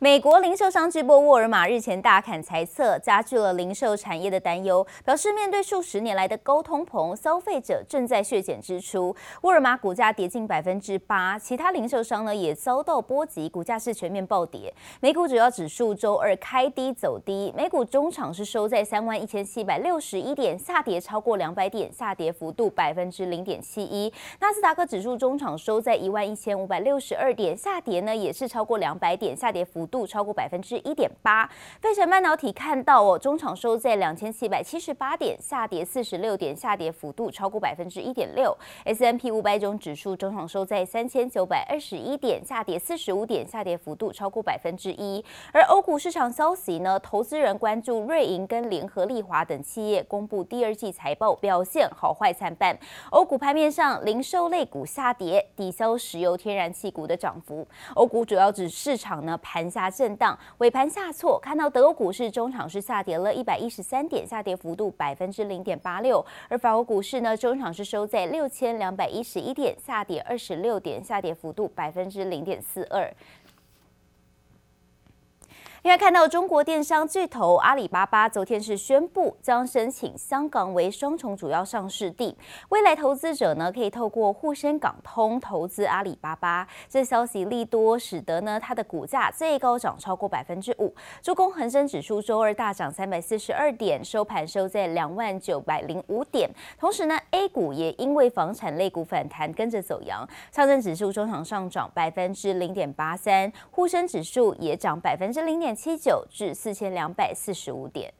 美国零售商巨擘沃尔玛日前大砍财测，加剧了零售产业的担忧，表示面对数十年来的高通膨，消费者正在削减支出。沃尔玛股价跌近百分之八，其他零售商呢也遭到波及，股价是全面暴跌。美股主要指数周二开低走低，美股中场是收在三万一千七百六十一点，下跌超过两百点，下跌幅度百分之零点七一。纳斯达克指数中场收在一万一千五百六十二点，下跌呢也是超过两百点，下跌幅度超过百分之一点八，费城半导体看到哦，中场收在两千七百七十八点，下跌四十六点，下跌幅度超过百分之一点六。S M P 五百种指数中场收在三千九百二十一点，下跌四十五点，下跌幅度超过百分之一。而欧股市场消息呢，投资人关注瑞银跟联合利华等企业公布第二季财报表现好坏参半。欧股盘面上，零售类股下跌，抵消石油天然气股的涨幅。欧股主要指市场呢盘下震荡。尾盘下挫，看到德国股市中场是下跌了一百一十三点，下跌幅度百分之零点八六；而法国股市呢，中场是收在六千两百一十一点，下跌二十六点，下跌幅度百分之零点四二。另外，看到中国电商巨头阿里巴巴昨天是宣布将申请香港为双重主要上市地，未来投资者呢可以透过沪深港通投资阿里巴巴。这消息利多，使得呢它的股价最高涨超过百分之五，助攻恒生指数周二大涨三百四十二点，收盘收在两万九百零五点。同时呢，A 股也因为房产类股反弹跟着走扬，上证指数中场上涨百分之零点八三，沪深指数也涨百分之零点。七九至四千两百四十五点。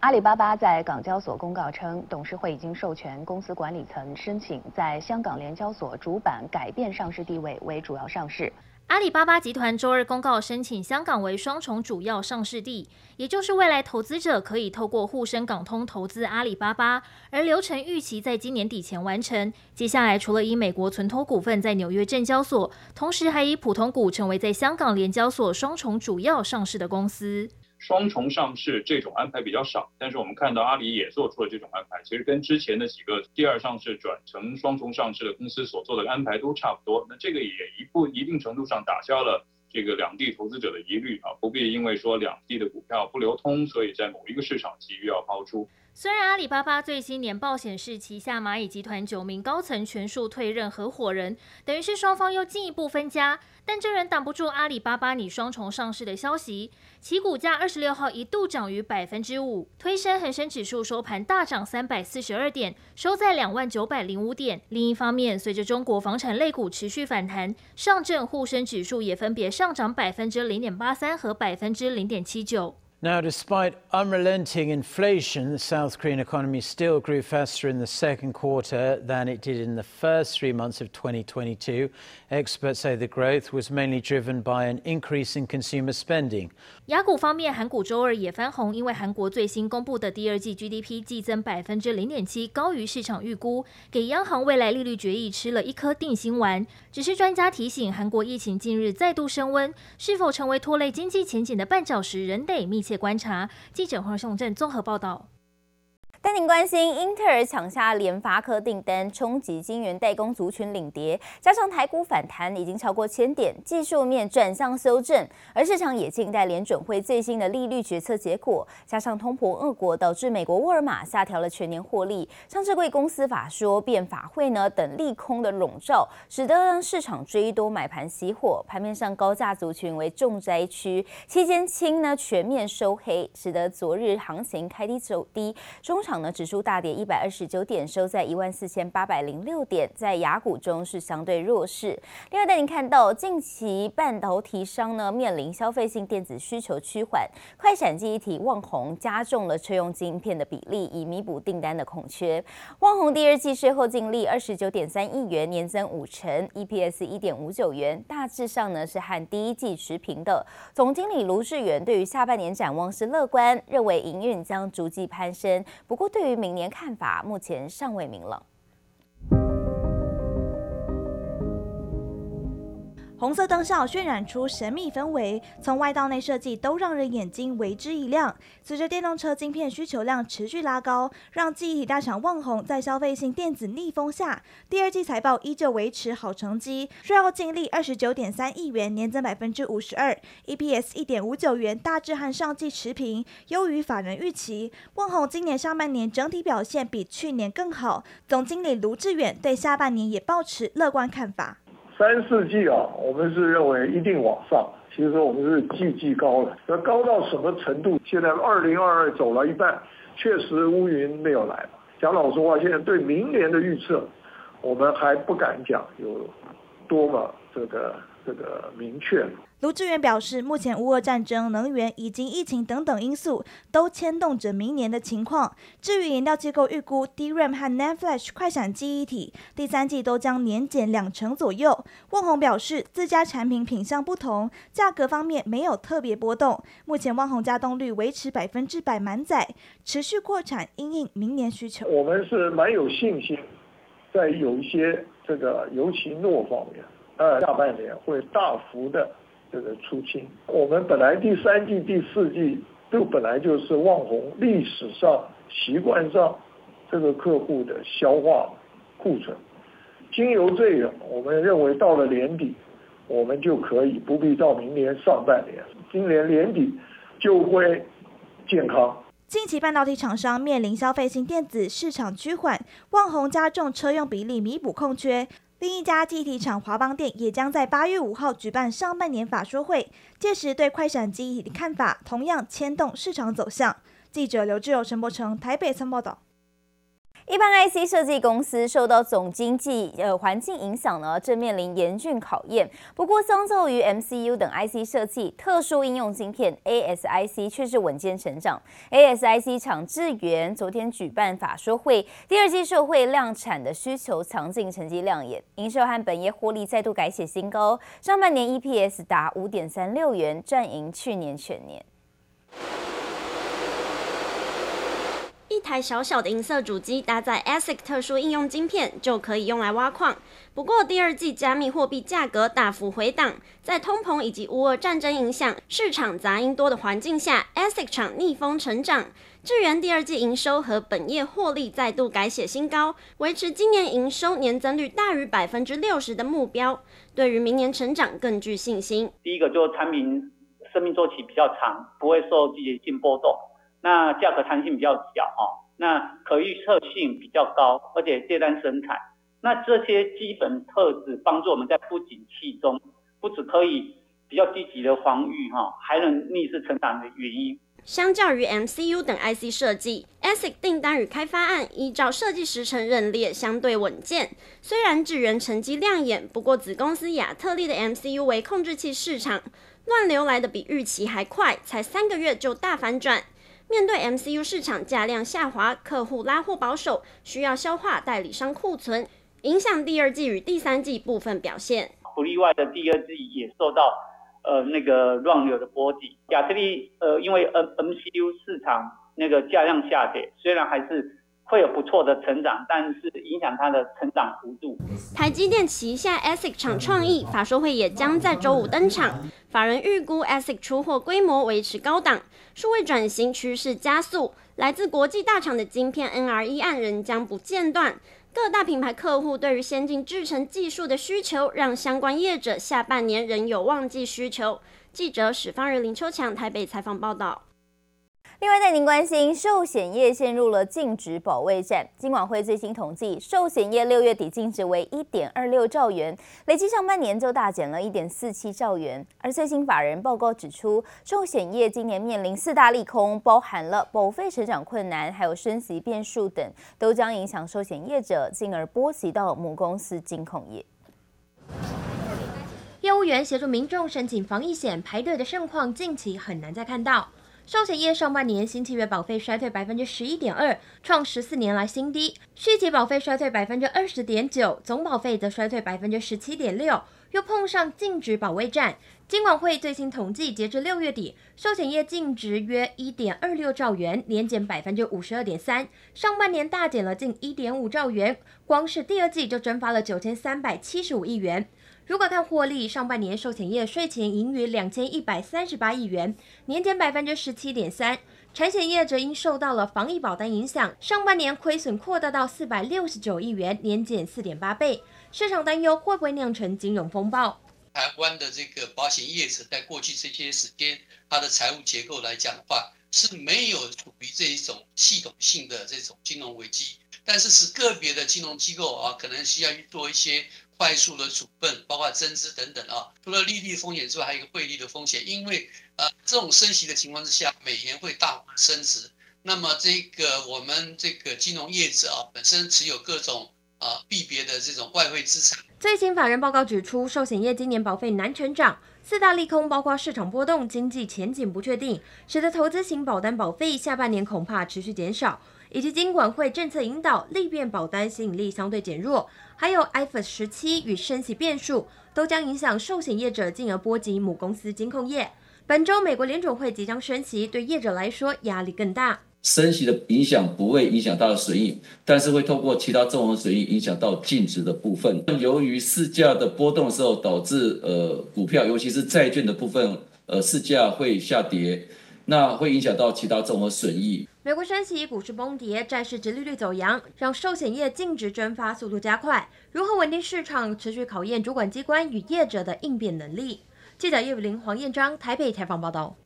阿里巴巴在港交所公告称，董事会已经授权公司管理层申请在香港联交所主板改变上市地位为主要上市。阿里巴巴集团周二公告申请香港为双重主要上市地，也就是未来投资者可以透过沪深港通投资阿里巴巴，而流程预期在今年底前完成。接下来，除了以美国存托股份在纽约证交所，同时还以普通股成为在香港联交所双重主要上市的公司。双重上市这种安排比较少，但是我们看到阿里也做出了这种安排，其实跟之前的几个第二上市转成双重上市的公司所做的安排都差不多。那这个也一步一定程度上打消了这个两地投资者的疑虑啊，不必因为说两地的股票不流通，所以在某一个市场急于要抛出。虽然阿里巴巴最新年报显示旗下蚂蚁集团九名高层全数退任合伙人，等于是双方又进一步分家，但这仍挡不住阿里巴巴拟双重上市的消息。其股价二十六号一度涨逾百分之五，推升恒生指数收盘大涨三百四十二点，收在两万九百零五点。另一方面，随着中国房产类股持续反弹，上证沪深指数也分别上涨百分之零点八三和百分之零点七九。Now, despite unrelenting inflation, the South Korean economy still grew faster in the second quarter than it did in the first three months of 2022. Experts say the growth was mainly driven by an increase in consumer spending. 亚股方面，韩股周二也翻红，因为韩国最新公布的第二季 GDP 季增百分之零点七，高于市场预估，给央行未来利率决议吃了一颗定心丸。只是专家提醒，韩国疫情近日再度升温，是否成为拖累经济前景的绊脚石，仍得密切。 观察记者黄雄镇综合报道。带您关心，英特尔抢下联发科订单，冲击晶圆代工族群领跌，加上台股反弹已经超过千点，技术面转向修正，而市场也静待联准会最新的利率决策结果，加上通膨恶果，导致美国沃尔玛下调了全年获利，上市柜公司法说变法会呢等利空的笼罩，使得让市场追多买盘熄火，盘面上高价族群为重灾区，期间轻呢全面收黑，使得昨日行情开低走低，中场。呢，指数大跌一百二十九点，收在一万四千八百零六点，在雅股中是相对弱势。另外，带您看到近期半导体商呢面临消费性电子需求趋缓，快闪记忆体旺宏加重了车用晶片的比例，以弥补订单的空缺。旺宏第二季税后净利二十九点三亿元，年增五成，EPS 一点五九元，大致上呢是和第一季持平的。总经理卢志远对于下半年展望是乐观，认为营运将逐季攀升。不过，对于明年看法，目前尚未明朗。红色灯效渲染出神秘氛围，从外到内设计都让人眼睛为之一亮。随着电动车晶片需求量持续拉高，让记忆体大厂旺宏在消费性电子逆风下，第二季财报依旧维持好成绩，税后净利二十九点三亿元，年增百分之五十二，EPS 一点五九元，大致和上季持平，优于法人预期。旺宏今年上半年整体表现比去年更好，总经理卢志远对下半年也抱持乐观看法。三四季啊，我们是认为一定往上。其实我们是季季高了，那高到什么程度？现在二零二二走了一半，确实乌云没有来。讲老实话，现在对明年的预测，我们还不敢讲有多么这个这个明确。卢志远表示，目前乌俄战争、能源以及疫情等等因素都牵动着明年的情况。至于研调机构预估，DRAM 和 NAND Flash 快闪记忆体第三季都将年减两成左右。旺宏表示，自家产品品相不同，价格方面没有特别波动。目前旺宏加动率维持百分之百满载，持续扩产，应应明年需求。我们是蛮有信心，在有一些这个尤其诺方面，呃，下半年会大幅的。这个出清，我们本来第三季、第四季都本来就是旺宏历史上习惯上这个客户的消化库存，经由这个，我们认为到了年底，我们就可以不必到明年上半年，今年年底就会健康。近期半导体厂商面临消费性电子市场趋缓，旺宏加重车用比例弥补空缺。另一家记忆体厂华邦电也将在八月五号举办上半年法说会，届时对快闪记忆体的看法同样牵动市场走向。记者刘志友、陈柏成台北参报道。一般 IC 设计公司受到总经济呃环境影响呢，正面临严峻考验。不过，相较于 MCU 等 IC 设计，特殊应用晶片 ASIC 却是稳健成长。ASIC 厂智原昨天举办法说会，第二季社会量产的需求强劲，成绩亮眼，营收和本业获利再度改写新高，上半年 EPS 达五点三六元，赚赢去年全年。台小小的银色主机搭载 ASIC 特殊应用晶片，就可以用来挖矿。不过，第二季加密货币价格大幅回档，在通膨以及乌俄战争影响、市场杂音多的环境下，ASIC 厂逆风成长。智原第二季营收和本业获利再度改写新高，维持今年营收年增率大于百分之六十的目标。对于明年成长更具信心。第一个就是产品生命周期比较长，不会受季节性波动。那价格弹性比较小哈，那可预测性比较高，而且接单生产，那这些基本特质帮助我们在不景气中，不只可以比较积极的防御哈，还能逆势成长的原因。相较于 MCU 等 IC 设计，ASIC 订单与开发案依照设计时程认列相对稳健。虽然智源成绩亮眼，不过子公司亚特力的 MCU 微控制器市场乱流来的比预期还快，才三个月就大反转。面对 MCU 市场价量下滑，客户拉货保守，需要消化代理商库存，影响第二季与第三季部分表现。不例外的第二季也受到呃那个乱流的波及。亚特力呃因为 M MCU 市场那个价量下跌，虽然还是。会有不错的成长，但是影响它的成长幅度。台积电旗下 ASIC 厂创意法说会也将在周五登场。法人预估 ASIC 出货规模维持高档，数位转型趋势加速，来自国际大厂的晶片 NRE 案仍将不间断。各大品牌客户对于先进制程技术的需求，让相关业者下半年仍有旺季需求。记者史方人林秋强台北采访报道。另外带您关心，寿险业陷入了净值保卫战。金管会最新统计，寿险业六月底净值为一点二六兆元，累计上半年就大减了一点四七兆元。而最新法人报告指出，寿险业今年面临四大利空，包含了保费成长困难，还有升息变数等，都将影响寿险业者，进而波及到母公司金控业。业务员协助民众申请防疫险排队的盛况，近期很难再看到。寿险业上半年新契约保费衰退百分之十一点二，创十四年来新低；续期保费衰退百分之二十点九，总保费则衰退百分之十七点六，又碰上净值保卫战。金管会最新统计，截至六月底，寿险业净值约一点二六兆元，年减百分之五十二点三，上半年大减了近一点五兆元，光是第二季就蒸发了九千三百七十五亿元。如果看获利，上半年寿险业税前盈余两千一百三十八亿元，年减百分之十七点三。产险业则因受到了防疫保单影响，上半年亏损扩大到四百六十九亿元，年减四点八倍。市场担忧会不会酿成金融风暴？台湾的这个保险业者在过去这些时间，它的财务结构来讲的话，是没有处于这一种系统性的这种金融危机，但是是个别的金融机构啊，可能需要去做一些。快速的处分，包括增资等等啊，除了利率风险之外，还有一个汇率的风险。因为呃，这种升息的情况之下，美元会大幅升值。那么这个我们这个金融业者啊，本身持有各种啊币别的这种外汇资产。最新法人报告指出，寿险业今年保费难成长，四大利空包括市场波动、经济前景不确定，使得投资型保单保费下半年恐怕持续减少。以及金管会政策引导，利变保单吸引力相对减弱，还有 IFRS 十七与升息变数，都将影响寿险业者，进而波及母公司金控业。本周美国联准会即将升息，对业者来说压力更大。升息的影响不会影响到损益，但是会透过其他综合损益影响到净值的部分。由于市价的波动的时候，导致呃股票，尤其是债券的部分，呃市价会下跌。那会影响到其他综合损益。美国升息，股市崩跌，债市殖利率走扬，让寿险业净值蒸发速度加快。如何稳定市场，持续考验主管机关与业者的应变能力。记者叶伟玲、黄彦章台北采访报道。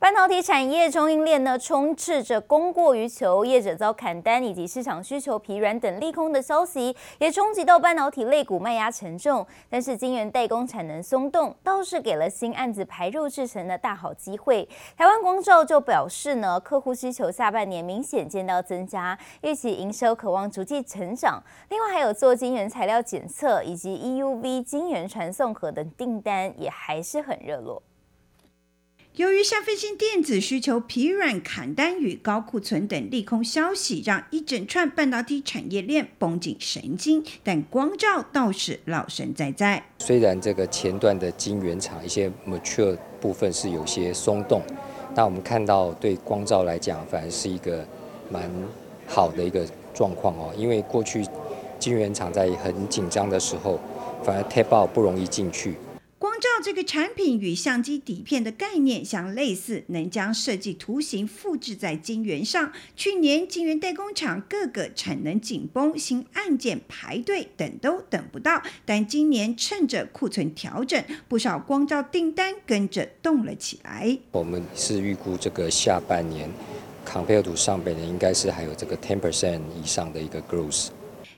半导体产业供应链呢，充斥着供过于求、业者遭砍单以及市场需求疲软等利空的消息，也冲击到半导体类股卖压沉重。但是晶圆代工产能松动，倒是给了新案子排入制程的大好机会。台湾光罩就表示呢，客户需求下半年明显见到增加，预期营收可望逐季成长。另外还有做晶圆材料检测以及 EUV 晶圆传送盒等订单也还是很热络。由于消费性电子需求疲软、砍单与高库存等利空消息，让一整串半导体产业链绷紧神经，但光罩倒是老神在在。虽然这个前段的晶圆厂一些 mature 部分是有些松动，但我们看到对光罩来讲，反而是一个蛮好的一个状况哦。因为过去晶圆厂在很紧张的时候，反而 tape out 不容易进去。光罩这个产品与相机底片的概念相类似，能将设计图形复制在晶圆上。去年晶圆代工厂各个产能紧绷，新案件排队等都等不到。但今年趁着库存调整，不少光罩订单跟着动了起来。我们是预估这个下半年，compare to 上半年应该是还有这个 ten percent 以上的一个 growth。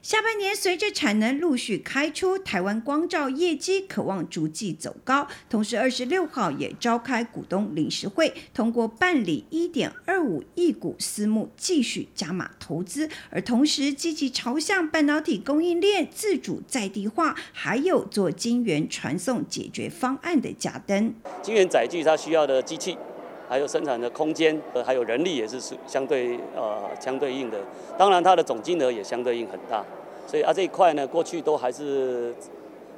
下半年随着产能陆续开出，台湾光罩业绩可望逐季走高。同时，二十六号也召开股东临时会，通过办理一点二五亿股私募，继续加码投资，而同时积极朝向半导体供应链自主在地化，还有做晶圆传送解决方案的加登。晶圆载具它需要的机器。还有生产的空间，呃，还有人力也是是相对呃相对应的，当然它的总金额也相对应很大，所以啊这一块呢，过去都还是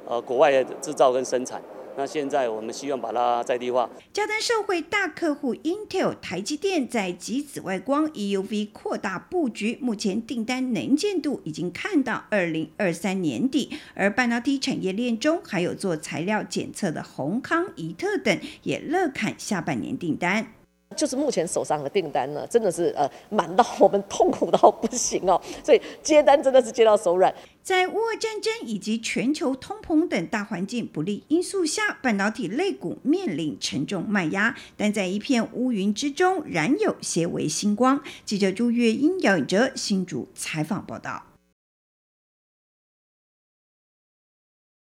呃国外的制造跟生产。那现在我们希望把它在地化。加登社会大客户 Intel、台积电在极紫外光 EUV 扩大布局，目前订单能见度已经看到二零二三年底。而半导体产业链中还有做材料检测的宏康、仪特等，也乐看下半年订单。就是目前手上的订单呢，真的是呃满到我们痛苦到不行哦，所以接单真的是接到手软。在乌俄战争以及全球通膨等大环境不利因素下，半导体类股面临沉重卖压，但在一片乌云之中，仍有些微星光。记者朱月英、姚颖哲新竹采访报道。